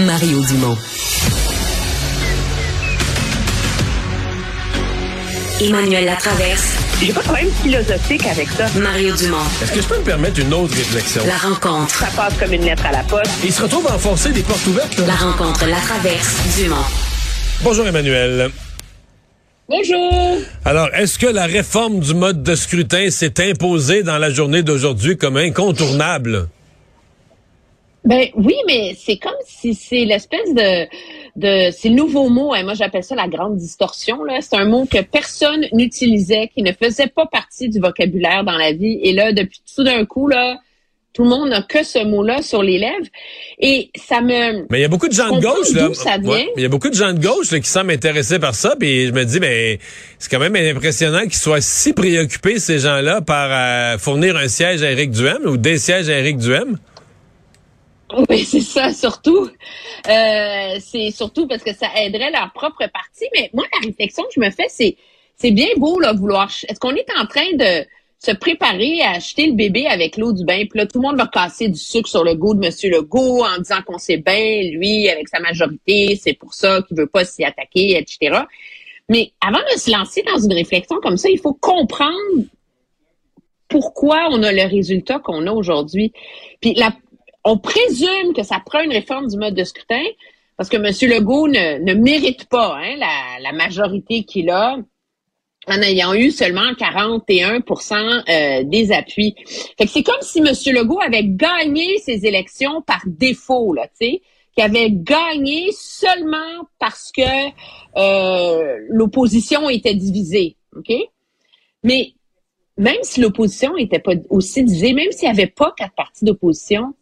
Mario Dumont. Emmanuel Latraverse. J'ai pas de problème philosophique avec ça. Mario Dumont. Est-ce que je peux me permettre une autre réflexion? La rencontre. Ça passe comme une lettre à la poste. Il se retrouve à enfoncer des portes ouvertes. là. La rencontre. La traverse. Dumont. Bonjour Emmanuel. Bonjour. Alors, est-ce que la réforme du mode de scrutin s'est imposée dans la journée d'aujourd'hui comme incontournable? Ben oui, mais c'est comme si c'est l'espèce de de c'est le nouveau mot. Hein, moi, j'appelle ça la grande distorsion. Là, c'est un mot que personne n'utilisait, qui ne faisait pas partie du vocabulaire dans la vie. Et là, depuis tout d'un coup, là, tout le monde n'a que ce mot-là sur les lèvres. Et ça me. Mais il y a beaucoup de gens de gauche, là. d'où ça vient. Ouais, il y a beaucoup de gens de gauche là, qui semblent intéressés par ça. Puis je me dis, mais c'est quand même impressionnant qu'ils soient si préoccupés, ces gens-là, par euh, fournir un siège à Éric Duhem ou des sièges à Éric Duhem. Oui, c'est ça, surtout. Euh, c'est surtout parce que ça aiderait leur propre parti. Mais moi, la réflexion que je me fais, c'est c'est bien beau là vouloir. Est-ce qu'on est en train de se préparer à acheter le bébé avec l'eau du bain? Puis là, tout le monde va casser du sucre sur le goût de Monsieur Legault en disant qu'on sait bien, lui, avec sa majorité, c'est pour ça qu'il veut pas s'y attaquer, etc. Mais avant de se lancer dans une réflexion comme ça, il faut comprendre pourquoi on a le résultat qu'on a aujourd'hui. Puis la, on présume que ça prend une réforme du mode de scrutin parce que M. Legault ne, ne mérite pas hein, la, majorité qu'il a en ayant eu seulement 41% euh, des appuis. Fait que c'est comme si M. Legault avait gagné ses élections par défaut, là, tu sais, qu'il avait gagné seulement parce que euh, l'opposition était divisée, OK? Mais même si l'opposition n'était pas aussi divisée, même s'il n'y avait pas quatre partis d'opposition,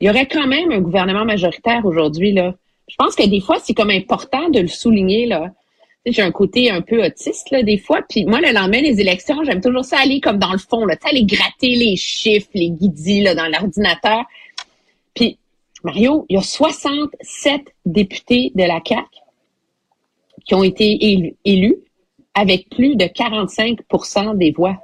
il y aurait quand même un gouvernement majoritaire aujourd'hui. Je pense que des fois, c'est comme important de le souligner, là. J'ai un côté un peu autiste, là, des fois. Puis moi, le lendemain des élections, j'aime toujours ça aller comme dans le fond, là. Aller gratter les chiffres, les guidis, là, dans l'ordinateur. Puis, Mario, il y a 67 députés de la CAQ qui ont été élu- élus avec plus de 45% des voix.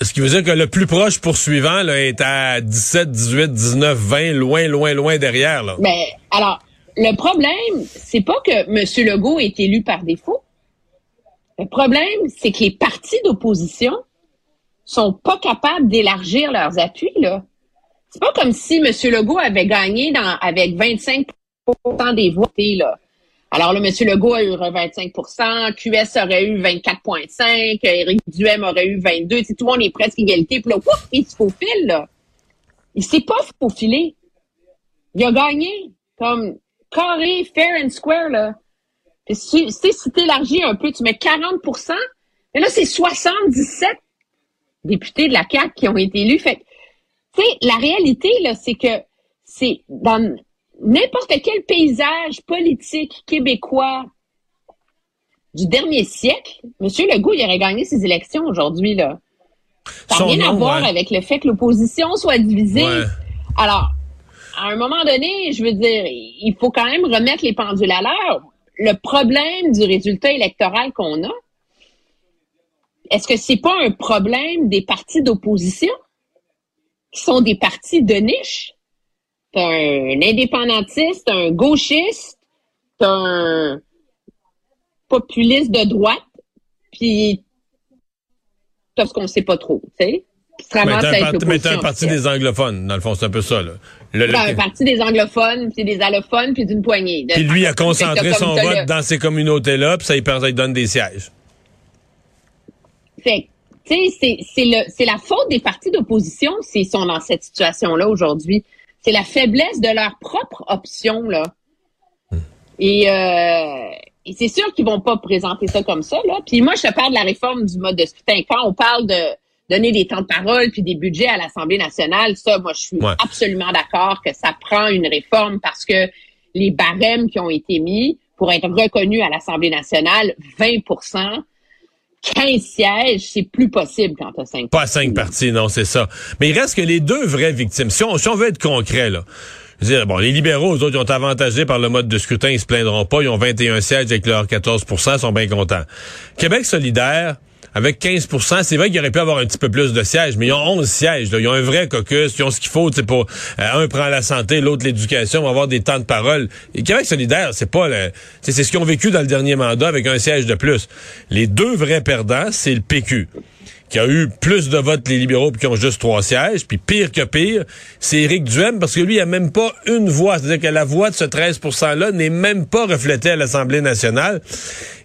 Ce qui veut dire que le plus proche poursuivant là, est à 17, 18, 19, 20, loin, loin, loin derrière. Là. Ben, alors, le problème, c'est pas que M. Legault est élu par défaut. Le problème, c'est que les partis d'opposition sont pas capables d'élargir leurs appuis, là. C'est pas comme si M. Legault avait gagné dans, avec 25% des voix. Alors là, M. Legault a eu 25% QS aurait eu 24,5 Éric Duhem aurait eu 22 Tu sais, Tout le monde est presque égalité. Puis là, ouf, il se faufile, là. Il s'est pas faufilé. Il a gagné comme carré, fair and square, là. Puis si, si, si t'élargis un peu, tu mets 40% mais là, c'est 77 députés de la CAQ qui ont été élus. Fait tu sais, la réalité, là, c'est que c'est dans n'importe quel paysage politique québécois du dernier siècle, M. Legault, il aurait gagné ses élections aujourd'hui, là. Ça n'a rien à voir ouais. avec le fait que l'opposition soit divisée. Ouais. Alors, à un moment donné, je veux dire, il faut quand même remettre les pendules à l'heure. Le problème du résultat électoral qu'on a, est-ce que c'est pas un problème des partis d'opposition qui sont des partis de niche? T'as un indépendantiste, un gauchiste, t'as un populiste de droite, puis t'as ce qu'on sait pas trop, tu sais? Mais t'as un, mais un parti des anglophones, dans le fond, c'est un peu ça. Là. Le- le- Ben, un parti des anglophones, puis des allophones, puis d'une poignée. Puis lui a concentré son vote le- dans ces communautés-là, puis ça ça lui donne des sièges. Fait tu sais, c'est la faute des partis d'opposition s'ils sont dans cette situation-là aujourd'hui. C'est la faiblesse de leur propre option, là. Et, euh, et c'est sûr qu'ils vont pas présenter ça comme ça, là. Puis moi, je te parle de la réforme du mode de scrutin. Quand on parle de donner des temps de parole puis des budgets à l'Assemblée nationale, ça, moi, je suis Ouais. absolument d'accord que ça prend une réforme parce que les barèmes qui ont été mis pour être reconnus à l'Assemblée nationale, 20 15 sièges, c'est plus possible quand t'as 5 Pas à cinq partis, non, c'est ça. Mais il reste que les deux vraies victimes. Si on, si on veut être concret, là. Les libéraux, eux autres, ils ont avantagé par le mode de scrutin, ils se plaindront pas. Ils ont 21 sièges avec leurs 14% ils sont bien contents. Québec solidaire, avec 15% c'est vrai qu'ils auraient pu avoir un petit peu plus de sièges, mais ils ont 11 sièges. Là. Ils ont un vrai caucus, ils ont ce qu'il faut, pour euh, un prend la santé, l'autre l'éducation, on va avoir des temps de parole. Et Québec solidaire, c'est pas le, c'est ce qu'ils ont vécu dans le dernier mandat avec un siège de plus. Les deux vrais perdants, c'est le PQ qui a eu plus de votes les libéraux puis qui ont juste trois sièges, puis pire que pire, c'est Éric Duhem parce que lui il a même pas une voix, c'est-à-dire que la voix de ce 13% là n'est même pas reflétée à l'Assemblée nationale.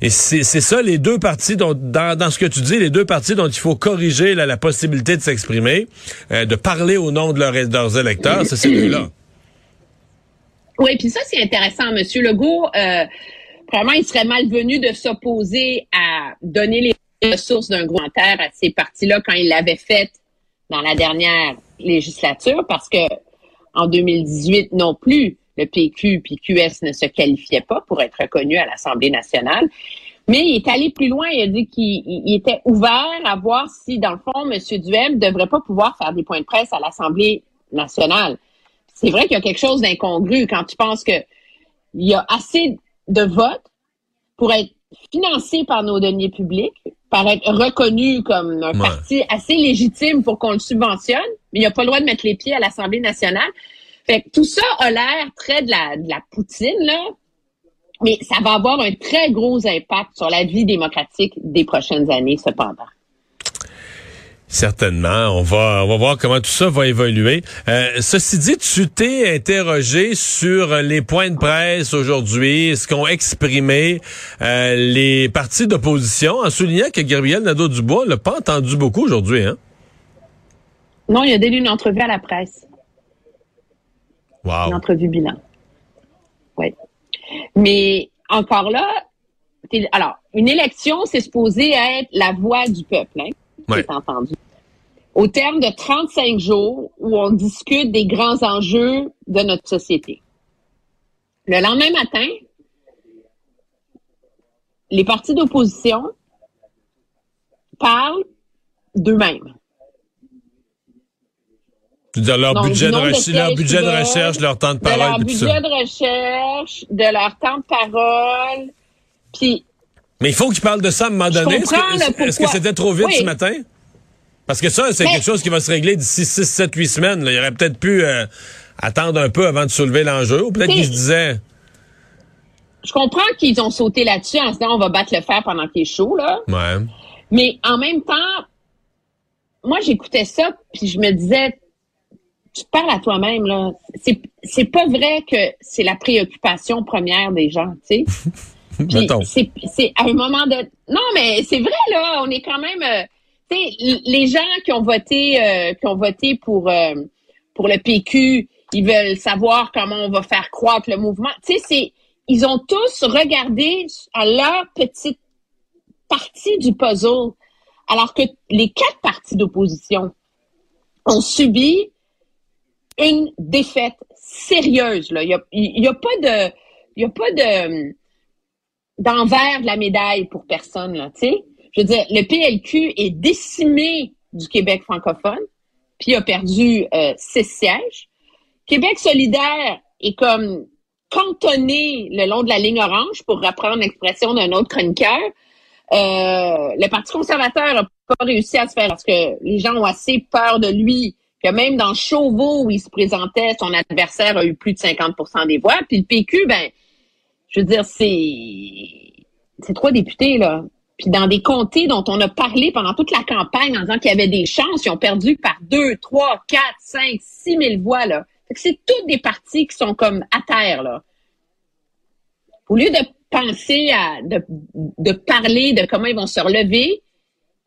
Et c'est ça les deux partis dont dans, dans ce que tu dis, les deux partis dont il faut corriger la possibilité de s'exprimer, euh, de parler au nom de, leur- de leurs électeurs, c'est ces deux-là. Oui, puis ça, c'est intéressant. Monsieur Legault, euh, vraiment, il serait malvenu de s'opposer à donner les ressources d'un gros terre à ces partis-là quand il l'avait fait dans la dernière législature, parce que en 2018 non plus, le PQ puis QS ne se qualifiaient pas pour être reconnus à l'Assemblée nationale. Mais il est allé plus loin. Il a dit qu'il il- il était ouvert à voir si, dans le fond, M. Duhem ne devrait pas pouvoir faire des points de presse à l'Assemblée nationale. C'est vrai qu'il y a quelque chose d'incongru quand tu penses que il y a assez de votes pour être financé par nos deniers publics, par être reconnu comme un Ouais. parti assez légitime pour qu'on le subventionne, mais il n'a pas le droit de mettre les pieds à l'Assemblée nationale. Fait que tout ça a l'air très de la, de la poutine, là. Mais ça va avoir un très gros impact sur la vie démocratique des prochaines années, cependant. Certainement. On va, on va voir comment tout ça va évoluer. Euh, ceci dit, tu t'es interrogé sur les points de presse aujourd'hui, ce qu'ont exprimé euh, les partis d'opposition, en soulignant que Gabriel Nadeau-Dubois l'a pas entendu beaucoup aujourd'hui. Hein? Non, il a donné une entrevue à la presse. une Wow. entrevue bilan. Oui. Mais encore là, alors, une élection, c'est supposé être la voix du peuple, hein, Ouais. est entendu. Au terme de 35 jours où on discute des grands enjeux de notre société. Le lendemain matin, les partis d'opposition parlent d'eux-mêmes. Leur Donc, budget, de, de leur budget de qu'ils recherche, leur temps de de leur parole, puis tout budget de recherche, de leur temps de parole. Puis, Mais il faut qu'ils parlent de ça à un moment donné. Est-ce que, que c'était trop vite Oui. ce matin? Parce que ça, c'est quelque chose qui va se régler d'ici 6, 7, 8 semaines. là. Il aurait peut-être pu euh, attendre un peu avant de soulever l'enjeu. Ou peut-être qu'il se disait... je comprends qu'ils ont sauté là-dessus en se disant on va battre le fer pendant qu'il est chaud, là. Ouais. Mais en même temps, moi, j'écoutais ça, puis je me disais, tu parles à toi-même, là. C'est pas vrai que c'est la préoccupation première des gens, tu sais. C'est, à un moment de... Non, mais c'est vrai, là, on est quand même... euh, tu sais, les gens qui ont voté, euh, qui ont voté pour, euh, pour le PQ, ils veulent savoir comment on va faire croître le mouvement. Tu sais, c'est... Ils ont tous regardé à leur petite partie du puzzle, alors que les quatre partis d'opposition ont subi une défaite sérieuse. Là. Il n'y a, il y a pas de, il y a pas de d'envers de la médaille pour personne. Là, tu sais. Je veux dire, le PLQ est décimé du Québec francophone, puis a perdu euh, six sièges. Québec solidaire est comme cantonné le long de la ligne orange, pour reprendre l'expression d'un autre chroniqueur. Euh, le Parti conservateur n'a pas réussi à se faire parce que les gens ont assez peur de lui que même dans Chauveau où il se présentait, son adversaire a eu plus de 50% des voix. Puis le PQ, ben, je veux dire, c'est c'est trois députés là. Puis dans des comtés dont on a parlé pendant toute la campagne en disant qu'il y avait des chances, ils ont perdu par deux, trois, quatre, cinq, six mille voix là. C'est tous des partis qui sont comme à terre, là. Au lieu de penser à, de, de parler de comment ils vont se relever,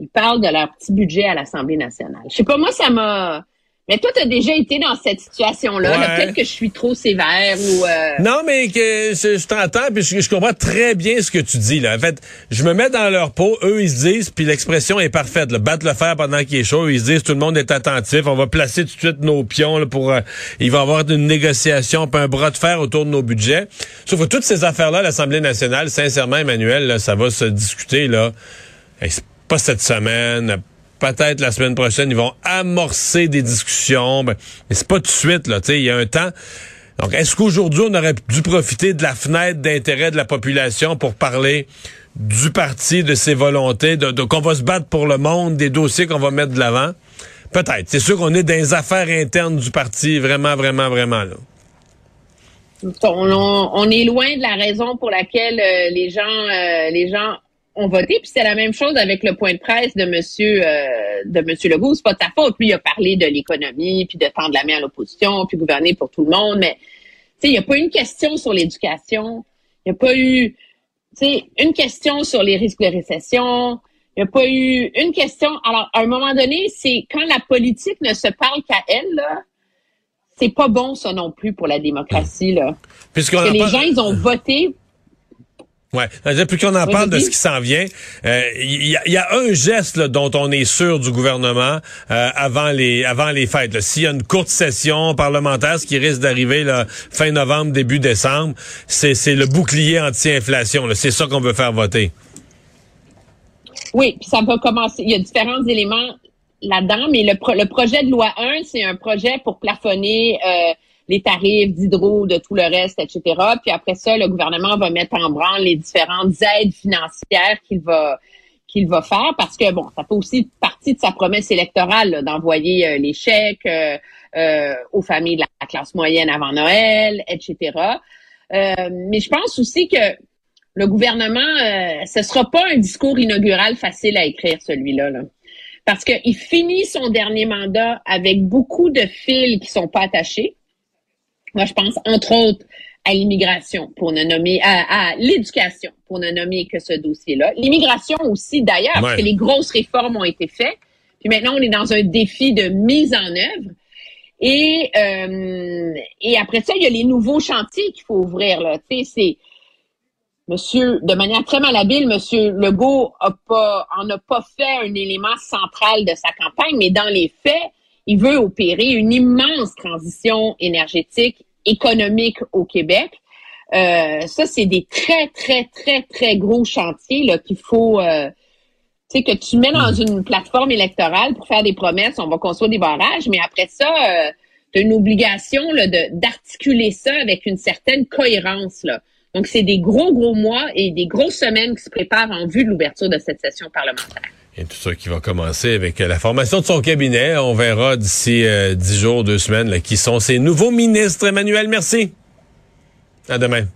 ils parlent de leur petit budget à l'Assemblée nationale. Je sais pas, moi, ça m'a... Mais toi, tu as déjà été dans cette situation-là. là. Ouais. Peut-être que je suis trop sévère ou... euh, Non, mais que je, je t'entends, puis je, je comprends très bien ce que tu dis. Là. En fait, je me mets dans leur peau, eux, ils se disent, puis l'expression est parfaite. Là, battre le fer pendant qu'il est chaud, ils se disent, tout le monde est attentif, on va placer tout de suite nos pions là, pour... euh, il va y avoir une négociation, puis un bras de fer autour de nos budgets. Sauf que toutes ces affaires-là, l'Assemblée nationale, sincèrement, Emmanuel, là, ça va se discuter, là. Hey, c'est pas cette semaine, peut-être la semaine prochaine, ils vont amorcer des discussions, ben, mais c'est pas tout de suite, là, il y a un temps. Donc, est-ce qu'aujourd'hui, on aurait dû profiter de la fenêtre d'intérêt de la population pour parler du parti, de ses volontés, de, de- qu'on va se battre pour le monde, des dossiers qu'on va mettre de l'avant? Peut-être. C'est sûr qu'on est dans les affaires internes du parti, vraiment, vraiment, vraiment, là. on, on- on est loin de la raison pour laquelle euh, les gens euh, les gens ont voté. Puis c'est la même chose avec le point de presse de Monsieur euh, de Monsieur Legault. C'est pas de sa faute. Lui il a parlé de l'économie, puis de tendre la main à l'opposition, puis gouverner pour tout le monde. Mais tu sais, il n'y a pas eu une question sur l'éducation. Il n'y a pas eu tu sais, une question sur les risques de récession. Il n'y a pas eu une question. Alors, à un moment donné, c'est quand la politique ne se parle qu'à elle, là, c'est pas bon, ça non plus, pour la démocratie, là. Parce que les gens, ils ont voté. Ouais. Plus qu'on en Oui, parle de ce qui s'en vient, euh, il y, a- y a un geste là, dont on est sûr du gouvernement euh, avant les avant les fêtes. S'il y a une courte session parlementaire, ce qui risque d'arriver fin novembre, début décembre, c'est c'est le bouclier anti-inflation. C'est ça qu'on veut faire voter. Oui, puis ça va commencer. Il y a différents éléments là-dedans, mais le, pro- le projet de loi 1, c'est un projet pour plafonner euh, les tarifs d'hydro, de tout le reste, etc. Puis après ça, le gouvernement va mettre en branle les différentes aides financières qu'il va faire parce que bon, ça fait aussi partie de sa promesse électorale d'envoyer euh, les chèques euh, euh, aux familles de la classe moyenne avant Noël, etc. Mais je pense aussi que le gouvernement, ce sera pas un discours inaugural facile à écrire, celui-là. Là. Parce qu'il finit son dernier mandat avec beaucoup de fils qui sont pas attachés. Moi, je pense, entre autres, à l'immigration, pour ne nommer, à, à l'éducation, pour ne nommer que ce dossier-là. L'immigration aussi, d'ailleurs, parce que les grosses réformes ont été faites. Puis maintenant, on est dans un défi de mise en œuvre. Et, euh, et après ça, il y a les nouveaux chantiers qu'il faut ouvrir. Là. Tu sais, c'est Monsieur, de manière très malhabile, Monsieur Legault a pas, en a pas fait un élément central de sa campagne, mais dans les faits, il veut opérer une immense transition énergétique, économique au Québec. Euh, ça, c'est des très, très, très, très gros chantiers là qu'il faut, euh, tu sais, que tu mets dans une plateforme électorale pour faire des promesses. On va construire des barrages, mais après ça, euh, tu as une obligation là, de d'articuler ça avec une certaine cohérence là. Donc, c'est des gros, gros mois et des grosses semaines qui se préparent en vue de l'ouverture de cette session parlementaire. Et tout ça qui va commencer avec euh, la formation de son cabinet. On verra d'ici euh, dix jours, deux semaines, là, qui sont ces nouveaux ministres. Emmanuel, merci. À demain.